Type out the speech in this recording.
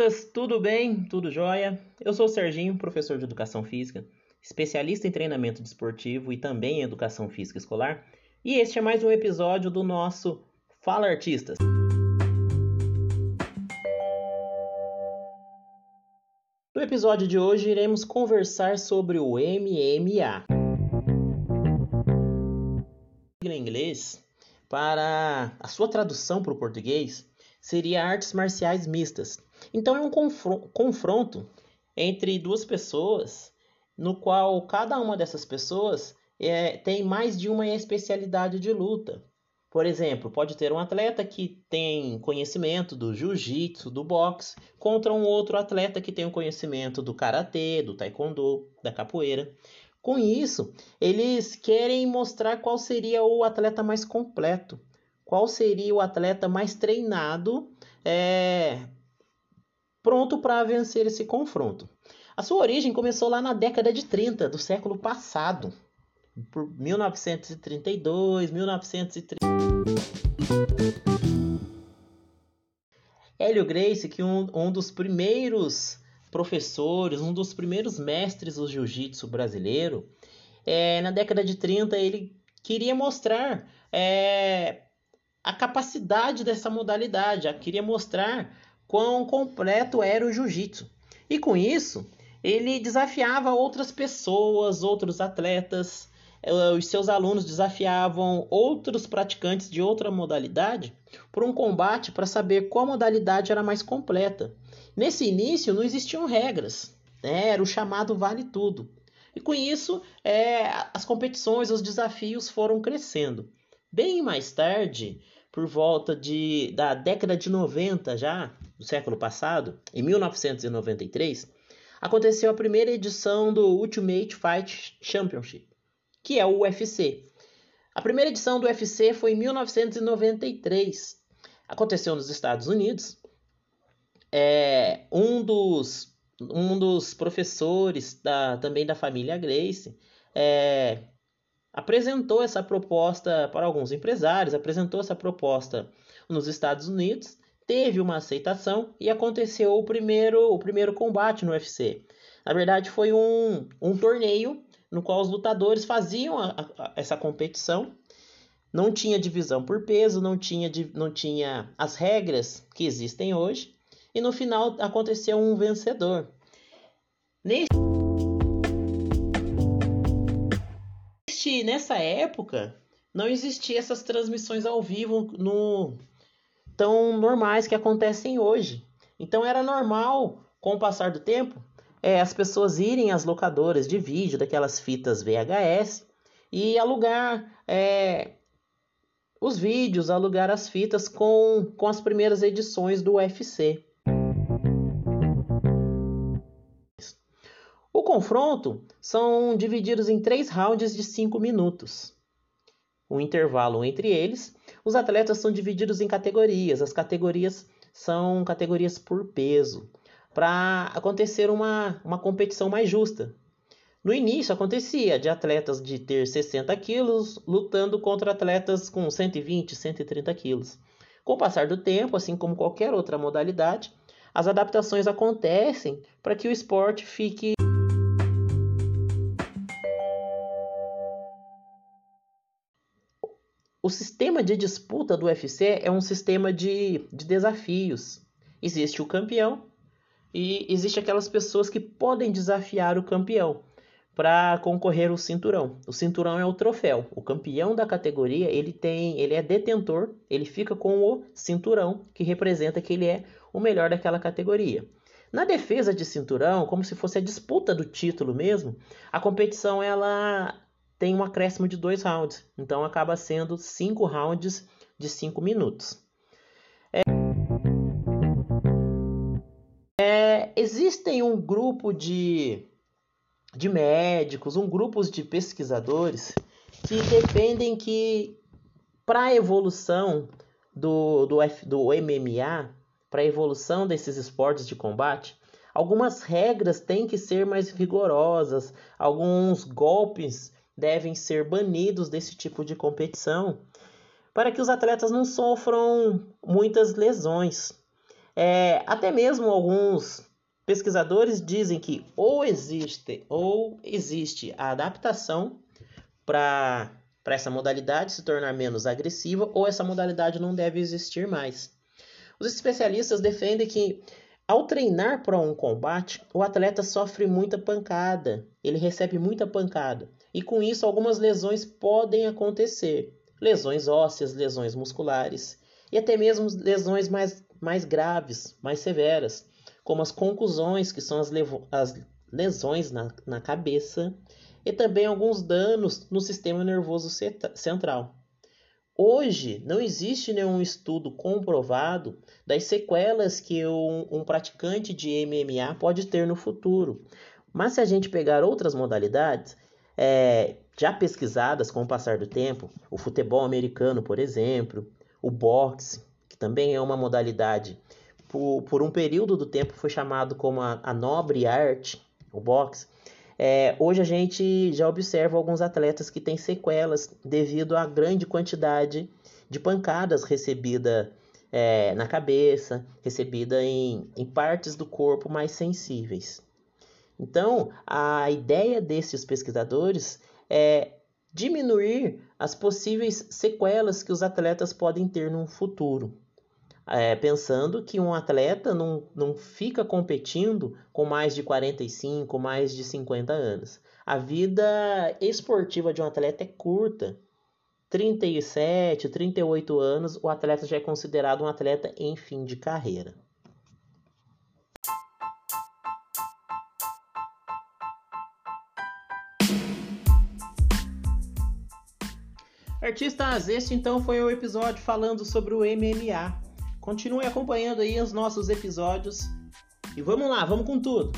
artistas, tudo bem? Tudo jóia? Eu sou o Serginho, professor de Educação Física, especialista em treinamento desportivo e também em Educação Física Escolar, e este é mais um episódio do nosso Fala Artistas. No episódio de hoje iremos conversar sobre o MMA. Em inglês, para a sua tradução para o português, seria artes marciais mistas. Então é um confronto entre duas pessoas, no qual cada uma dessas pessoas é, tem mais de uma especialidade de luta. Por exemplo, pode ter um atleta que tem conhecimento do jiu-jitsu, do boxe, contra um outro atleta que tem o conhecimento do karatê, do taekwondo, da capoeira. Com isso, eles querem mostrar qual seria o atleta mais completo, qual seria o atleta mais treinado, é, pronto para vencer esse confronto. A sua origem começou lá na década de 30 do século passado, por 1932, 1930. Hélio Gracie, que um, um dos primeiros professores, um dos primeiros mestres do jiu-jitsu brasileiro, é, na década de 30 ele queria mostrar é, a capacidade dessa modalidade, queria mostrar quão completo era o jiu-jitsu. E com isso, ele desafiava outras pessoas, outros atletas, eh, os seus alunos desafiavam outros praticantes de outra modalidade por um combate para saber qual modalidade era mais completa. Nesse início não existiam regras, né? era o chamado vale tudo. E com isso, é, as competições, os desafios foram crescendo. Bem mais tarde, por volta de, da década de 90 já, do século passado, em 1993, aconteceu a primeira edição do Ultimate Fight Championship, que é o UFC. A primeira edição do UFC foi em 1993. Aconteceu nos Estados Unidos. É, um, dos, um dos professores da, também da família Grace é, apresentou essa proposta para alguns empresários, apresentou essa proposta nos Estados Unidos, teve uma aceitação e aconteceu o primeiro, o primeiro combate no UFC. Na verdade, foi um, um torneio no qual os lutadores faziam a, a, essa competição. Não tinha divisão por peso, não tinha, não tinha as regras que existem hoje. E no final aconteceu um vencedor. Nesse nessa época não existia essas transmissões ao vivo no tão normais que acontecem hoje. Então era normal, com o passar do tempo, é, as pessoas irem às locadoras de vídeo, daquelas fitas VHS, e alugar é, os vídeos, alugar as fitas com, com as primeiras edições do UFC. O confronto são divididos em três rounds de 5 minutos. Um intervalo entre eles. Os atletas são divididos em categorias. As categorias são categorias por peso, para acontecer uma, uma competição mais justa. No início acontecia de atletas de ter 60 quilos lutando contra atletas com 120, 130 quilos. Com o passar do tempo, assim como qualquer outra modalidade, as adaptações acontecem para que o esporte fique O sistema de disputa do UFC é um sistema de, de desafios. Existe o campeão e existe aquelas pessoas que podem desafiar o campeão para concorrer ao cinturão. O cinturão é o troféu. O campeão da categoria, ele tem, ele é detentor, ele fica com o cinturão que representa que ele é o melhor daquela categoria. Na defesa de cinturão, como se fosse a disputa do título mesmo, a competição ela tem um acréscimo de dois rounds. Então acaba sendo cinco rounds de cinco minutos. É... É, existem um grupo de, de médicos, um grupo de pesquisadores que defendem que para a evolução do, do, F, do MMA, para a evolução desses esportes de combate, algumas regras têm que ser mais rigorosas, alguns golpes devem ser banidos desse tipo de competição para que os atletas não sofram muitas lesões. É, até mesmo alguns pesquisadores dizem que ou existe ou existe a adaptação para essa modalidade se tornar menos agressiva ou essa modalidade não deve existir mais. Os especialistas defendem que ao treinar para um combate, o atleta sofre muita pancada, ele recebe muita pancada, e com isso algumas lesões podem acontecer, lesões ósseas, lesões musculares. E até mesmo lesões mais, mais graves, mais severas, como as concussões, que são as, as lesões na, na cabeça, e também alguns danos no sistema nervoso central. Hoje, não existe nenhum estudo comprovado das sequelas que um, um, praticante de MMA pode ter no futuro. Mas se a gente pegar outras modalidades, é, já pesquisadas com o passar do tempo, o futebol americano, por exemplo, o boxe, que também é uma modalidade, por, por um período do tempo foi chamado como a, a nobre arte, o boxe. É, hoje a gente já observa alguns atletas que têm sequelas devido à grande quantidade de pancadas recebida é, na cabeça, recebida em, em partes do corpo mais sensíveis. Então, a ideia desses pesquisadores é diminuir as possíveis sequelas que os atletas podem ter no futuro. É, pensando que um atleta não, não fica competindo com mais de 45, mais de 50 anos. A vida esportiva de um atleta é curta. 37, 38 anos, o atleta já é considerado um atleta em fim de carreira. Artistas, este então foi o episódio falando sobre o MMA. Continue acompanhando aí os nossos episódios e vamos lá, vamos com tudo!